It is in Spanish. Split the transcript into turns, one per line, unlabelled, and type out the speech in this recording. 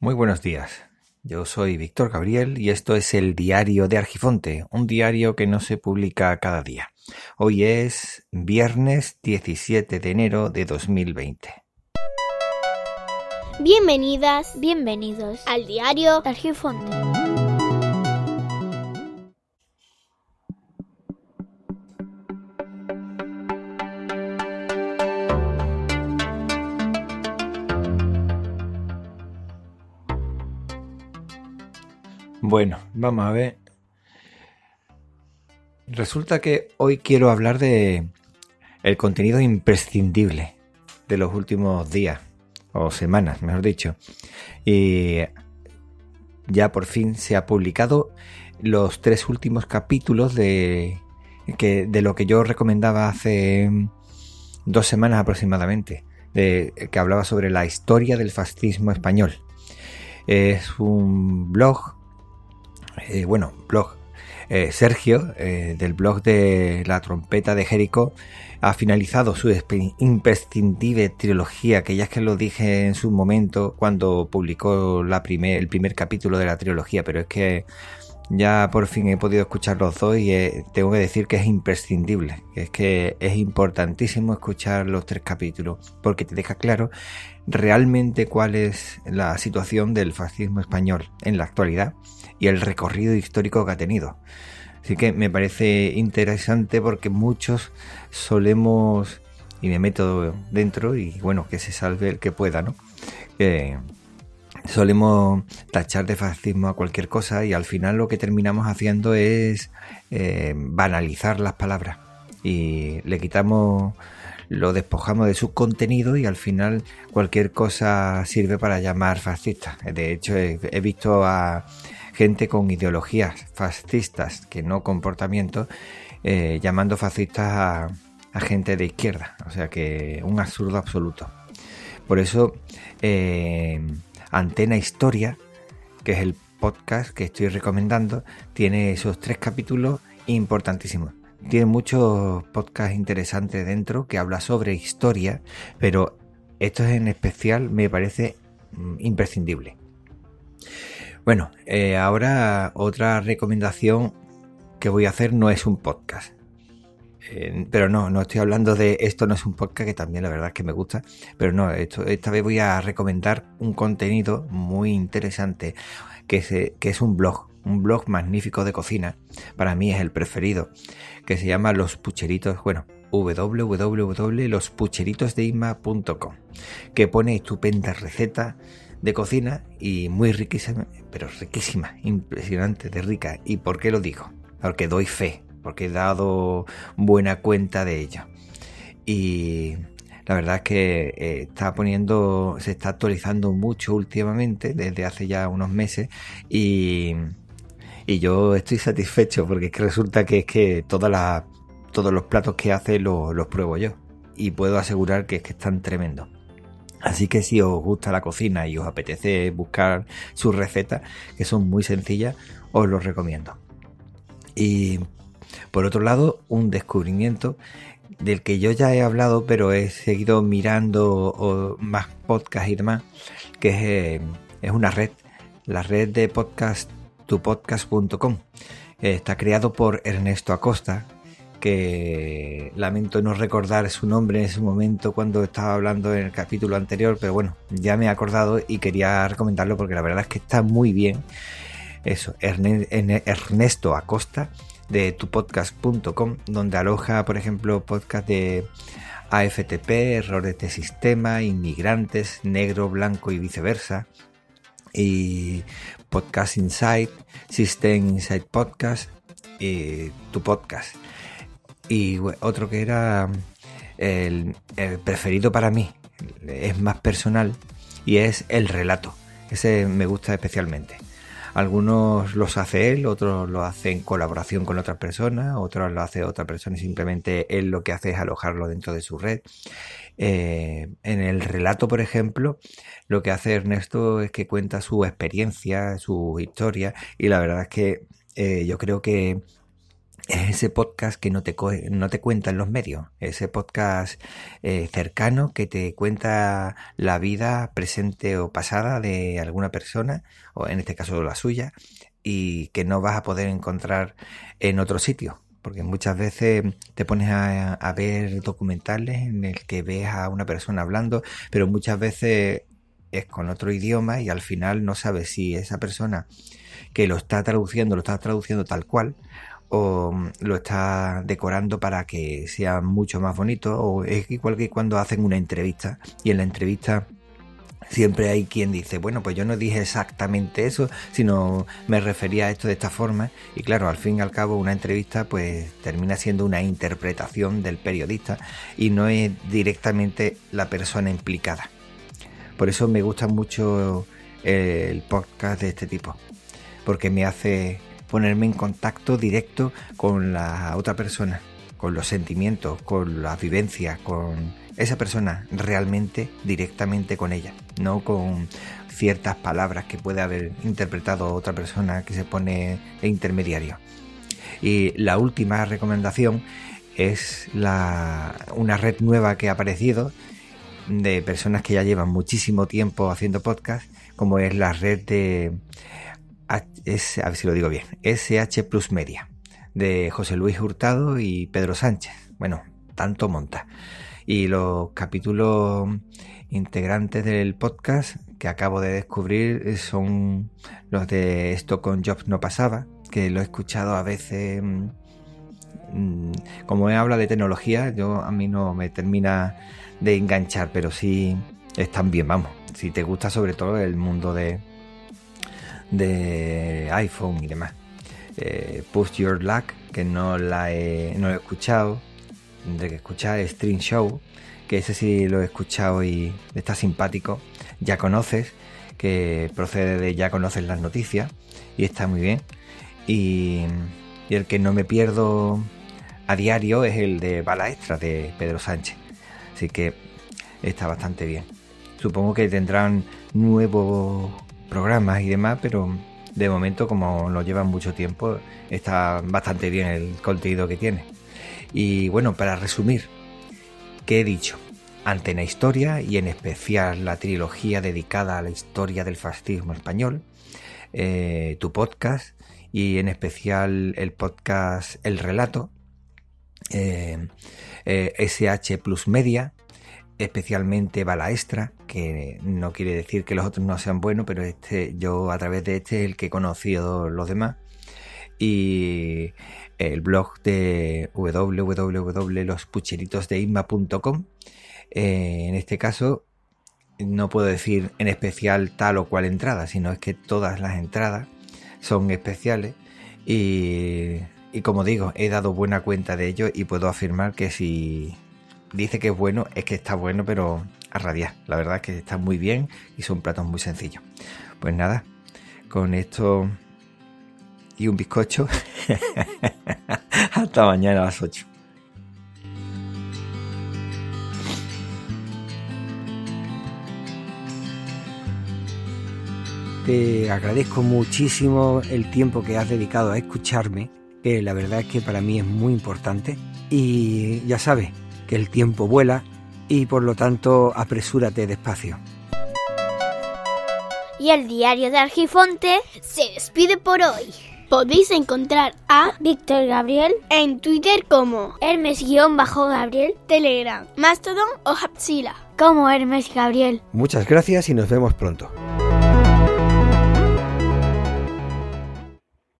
Muy buenos días. Yo soy Víctor Gabriel y esto es el diario de Argifonte, un diario que no se publica cada día. Hoy es viernes 17 de enero de 2020.
Bienvenidas, bienvenidos al diario de Argifonte.
Bueno, vamos a ver. Resulta que hoy quiero hablar de el contenido imprescindible de los últimos días o semanas, mejor dicho. Y ya por fin se ha publicado los tres últimos capítulos de que de lo que yo recomendaba hace dos semanas aproximadamente, de, que hablaba sobre la historia del fascismo español. Es un blog, eh, bueno, blog, eh, Sergio, eh, del blog de la trompeta de Jerico, ha finalizado su imprescindible trilogía, que ya es que lo dije en su momento cuando publicó el primer capítulo de la trilogía, pero es que ya por fin he podido escuchar los dos y tengo que decir que es imprescindible, es que es importantísimo escuchar los tres capítulos, porque te deja claro realmente cuál es la situación del fascismo español en la actualidad y el recorrido histórico que ha tenido. Así que me parece interesante porque muchos solemos, y me meto dentro, y bueno, que se salve el que pueda, ¿no? solemos tachar de fascismo a cualquier cosa y al final lo que terminamos haciendo es eh, banalizar las palabras y le quitamos lo despojamos de su contenido y al final cualquier cosa sirve para llamar fascista. De hecho, he visto a gente con ideologías fascistas, que no comportamiento, eh, llamando fascistas a, gente de izquierda. O sea que un absurdo absoluto. Por eso, eh, Antena Historia, que es el podcast que estoy recomendando, tiene esos tres capítulos importantísimos. Tiene muchos podcasts interesantes dentro que habla sobre historia, pero esto en especial me parece mm, imprescindible. Bueno, eh, ahora otra recomendación que voy a hacer no es un podcast. Eh, pero no, no estoy hablando de esto no es un podcast, que también la verdad es que me gusta. Pero no, esto, esta vez voy a recomendar un contenido muy interesante, que es, que es un blog, un blog magnífico de cocina. Para mí es el preferido, que se llama Los Pucheritos, bueno, www.lospucheritosdeisma.com, que pone estupendas recetas de cocina y muy riquísima, pero riquísima, impresionante, de rica. ¿Y por qué lo digo? Porque doy fe, porque he dado buena cuenta de ello. Y la verdad es que eh, está poniendo, se está actualizando mucho últimamente, desde hace ya unos meses, y, y yo estoy satisfecho porque es que resulta que es que todas las, todos los platos que hace los, los pruebo yo. Y puedo asegurar que es que están tremendos. Así que si os gusta la cocina y os apetece buscar sus recetas, que son muy sencillas, os los recomiendo. Y por otro lado, un descubrimiento del que yo ya he hablado, pero he seguido mirando más podcasts y demás, que es, eh, una red, la red de podcast tupodcast.com. Está creado por Ernesto Acosta, que lamento no recordar su nombre en ese momento cuando estaba hablando en el capítulo anterior, pero bueno, ya me he acordado y quería recomendarlo porque la verdad es que está muy bien. Eso, Ernesto Acosta de tupodcast.com, donde aloja, por ejemplo, podcast de AFTP, errores de sistema, inmigrantes, negro, blanco y viceversa, y Podcast Insight, System Insight Podcast y tu podcast y otro que era el, preferido para mí, es más personal y es el relato. Ese me gusta especialmente. Algunos los hace él, otros lo hace en colaboración con otras personas, otros lo hace otra persona y simplemente él lo que hace es alojarlo dentro de su red. Eh, en el relato, por ejemplo, lo que hace Ernesto es que cuenta su experiencia, su historia y la verdad es que eh, yo creo que es ese podcast que no te, no te cuenta en los medios, ese podcast eh, cercano que te cuenta la vida presente o pasada de alguna persona, o en este caso la suya, y que no vas a poder encontrar en otro sitio. Porque muchas veces te pones a ver documentales en el que ves a una persona hablando, pero muchas veces es con otro idioma y al final no sabes si esa persona que lo está traduciendo, lo está traduciendo tal cual, o mm, lo está decorando para que sea mucho más bonito, o es igual que cuando hacen una entrevista y en la entrevista siempre hay quien dice, bueno, pues yo no dije exactamente eso, sino me refería a esto de esta forma. Y claro, al fin y al cabo una entrevista pues termina siendo una interpretación del periodista y no es directamente la persona implicada. Por eso me gusta mucho el podcast de este tipo, porque me hace ponerme en contacto directo con la otra persona, con los sentimientos, con las vivencias, con esa persona realmente directamente con ella, no con ciertas palabras que puede haber interpretado otra persona que se pone de intermediario. Y la última recomendación es la, una red nueva que ha aparecido de personas que ya llevan muchísimo tiempo haciendo podcast, como es la red de es, a ver si lo digo bien, SH Plus Media, de José Luis Hurtado y Pedro Sánchez. Bueno, tanto monta. Y los capítulos integrantes del podcast que acabo de descubrir son los de Esto con Jobs no pasaba, que lo he escuchado a veces. Mm, como he habla de tecnología, yo a mí no me termina de enganchar, pero sí están bien, vamos. Si te gusta sobre todo el mundo de, de iPhone y demás. Eh, Push Your Luck, que no la he, no he escuchado, tendré que escuchar Stream Show, que ese sí lo he escuchado y está simpático. Ya conoces, que procede de Ya conoces las noticias y está muy bien. Y, y el que no me pierdo a diario es el de Bala Extra de Pedro Sánchez. Así que está bastante bien. Supongo que tendrán nuevos programas y demás, pero de momento como lo llevan mucho tiempo, está bastante bien el contenido que tiene. Y bueno, para resumir, ¿qué he dicho? Antena Historia y en especial la trilogía dedicada a la historia del fascismo español, eh, tu podcast y en especial el podcast El Relato, eh, SH eh, Plus Media, especialmente Balaestra, que no quiere decir que los otros no sean buenos, pero este, yo a través de este es el que he conocido los demás. Y el blog de www.lospucheritosdeisma.com. Eh, en este caso, no puedo decir en especial tal o cual entrada, sino es que todas las entradas son especiales y, y como digo, he dado buena cuenta de ello y puedo afirmar que si dice que es bueno, es que está bueno, pero a radiar. La verdad es que está muy bien y son platos muy sencillos. Pues nada, con esto y un bizcocho. Hasta mañana a las 8.
Te agradezco muchísimo el tiempo que has dedicado a escucharme, que la verdad es que para mí es muy importante. Y ya sabes, el tiempo vuela y por lo tanto apresúrate despacio.
Y el diario de Argifonte se despide por hoy. Podéis encontrar a Víctor Gabriel en Twitter como Hermes-Gabriel, Telegram, Mastodon o Hapsila como Hermes Gabriel.
Muchas gracias y nos vemos pronto.